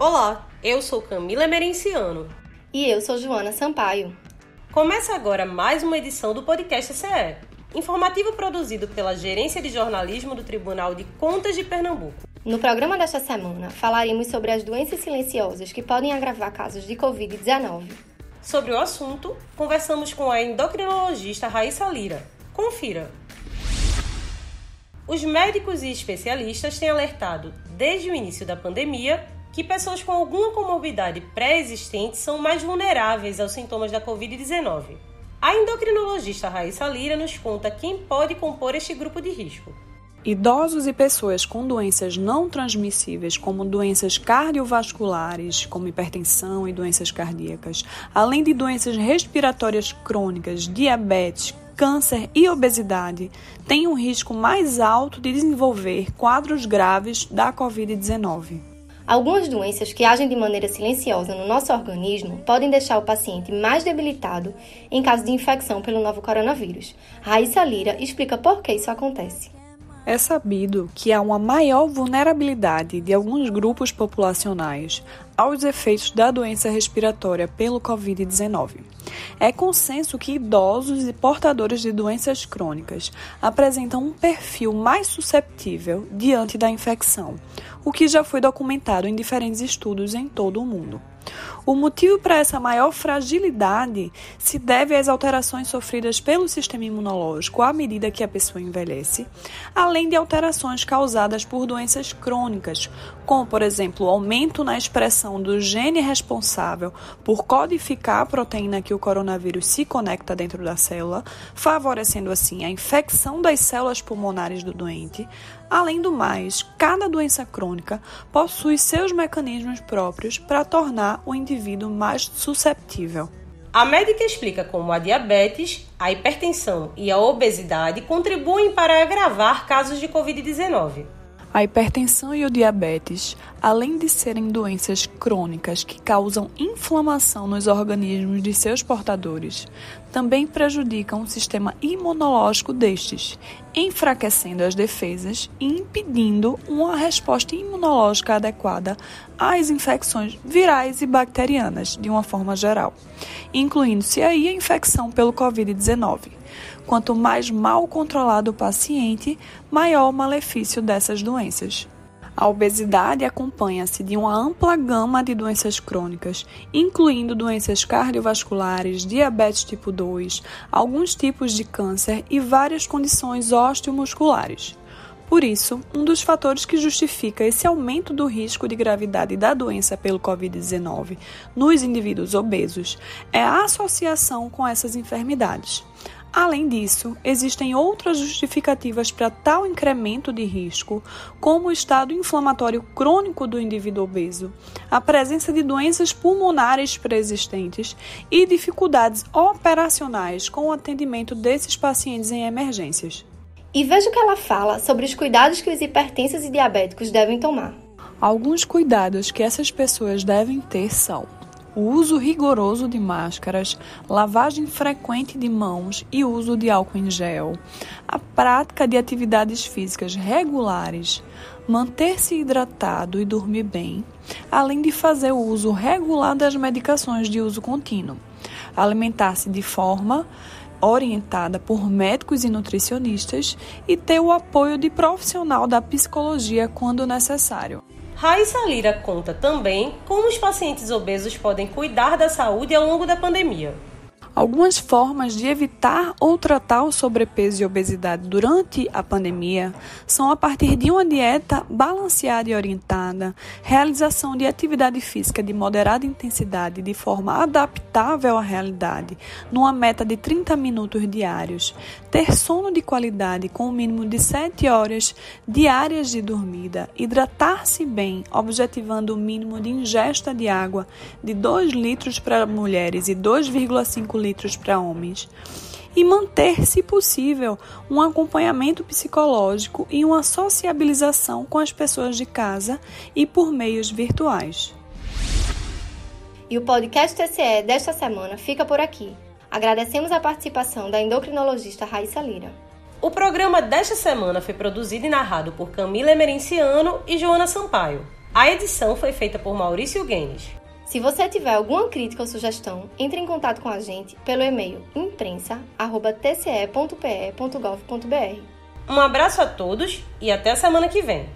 Olá, eu sou Camila Emerenciano. E eu sou Joana Sampaio. Começa agora mais uma edição do podcast CE, informativo produzido pela Gerência de Jornalismo do Tribunal de Contas de Pernambuco. No programa desta semana, falaremos sobre as doenças silenciosas que podem agravar casos de Covid-19. Sobre o assunto, conversamos com a endocrinologista Raíssa Lira. Confira! Os médicos e especialistas têm alertado, desde o início da pandemia, que pessoas com alguma comorbidade pré-existente são mais vulneráveis aos sintomas da Covid-19. A endocrinologista Raíssa Lira nos conta quem pode compor este grupo de risco. Idosos e pessoas com doenças não transmissíveis, como doenças cardiovasculares, como hipertensão e doenças cardíacas, além de doenças respiratórias crônicas, diabetes, câncer e obesidade, têm um risco mais alto de desenvolver quadros graves da Covid-19. Algumas doenças que agem de maneira silenciosa no nosso organismo podem deixar o paciente mais debilitado em caso de infecção pelo novo coronavírus. Raíssa Lira explica por que isso acontece. É sabido que há uma maior vulnerabilidade de alguns grupos populacionais aos efeitos da doença respiratória pelo Covid-19. É consenso que idosos e portadores de doenças crônicas apresentam um perfil mais susceptível diante da infecção, o que já foi documentado em diferentes estudos em todo o mundo. O motivo para essa maior fragilidade se deve às alterações sofridas pelo sistema imunológico à medida que a pessoa envelhece, além de alterações causadas por doenças crônicas, como, por exemplo, o aumento na expressão do gene responsável por codificar a proteína que o coronavírus se conecta dentro da célula, favorecendo assim a infecção das células pulmonares do doente, Além do mais, cada doença crônica possui seus mecanismos próprios para tornar o indivíduo mais susceptível. A médica explica como a diabetes, a hipertensão e a obesidade contribuem para agravar casos de Covid-19. A hipertensão e o diabetes, além de serem doenças crônicas que causam inflamação nos organismos de seus portadores, também prejudicam o sistema imunológico destes, enfraquecendo as defesas e impedindo uma resposta imunológica adequada às infecções virais e bacterianas, de uma forma geral, incluindo-se aí a infecção pelo Covid-19. Quanto mais mal controlado o paciente, maior o malefício dessas doenças. A obesidade acompanha-se de uma ampla gama de doenças crônicas, incluindo doenças cardiovasculares, diabetes tipo 2, alguns tipos de câncer e várias condições osteomusculares. Por isso, um dos fatores que justifica esse aumento do risco de gravidade da doença pelo Covid-19 nos indivíduos obesos é a associação com essas enfermidades. Além disso, existem outras justificativas para tal incremento de risco, como o estado inflamatório crônico do indivíduo obeso, a presença de doenças pulmonares pré-existentes e dificuldades operacionais com o atendimento desses pacientes em emergências. E veja o que ela fala sobre os cuidados que os hipertensos e diabéticos devem tomar. Alguns cuidados que essas pessoas devem ter são o uso rigoroso de máscaras, lavagem frequente de mãos e uso de álcool em gel, a prática de atividades físicas regulares, manter-se hidratado e dormir bem, além de fazer o uso regular das medicações de uso contínuo, alimentar-se de forma orientada por médicos e nutricionistas e ter o apoio de profissional da psicologia quando necessário. Raíssa Lira conta também como os pacientes obesos podem cuidar da saúde ao longo da pandemia. Algumas formas de evitar ou tratar o sobrepeso e obesidade durante a pandemia são a partir de uma dieta balanceada e orientada, realização de atividade física de moderada intensidade de forma adaptável à realidade, numa meta de 30 minutos diários, ter sono de qualidade com o um mínimo de 7 horas diárias de dormida, hidratar-se bem, objetivando o mínimo de ingesta de água de 2 litros para mulheres e 2,5 litros litros para homens. E manter, se possível, um acompanhamento psicológico e uma sociabilização com as pessoas de casa e por meios virtuais. E o podcast TCE desta semana fica por aqui. Agradecemos a participação da endocrinologista Raíssa Lira. O programa desta semana foi produzido e narrado por Camila Emerenciano e Joana Sampaio. A edição foi feita por Maurício Guenes. Se você tiver alguma crítica ou sugestão, entre em contato com a gente pelo e-mail imprensa@tce.pe.gov.br. Um abraço a todos e até a semana que vem.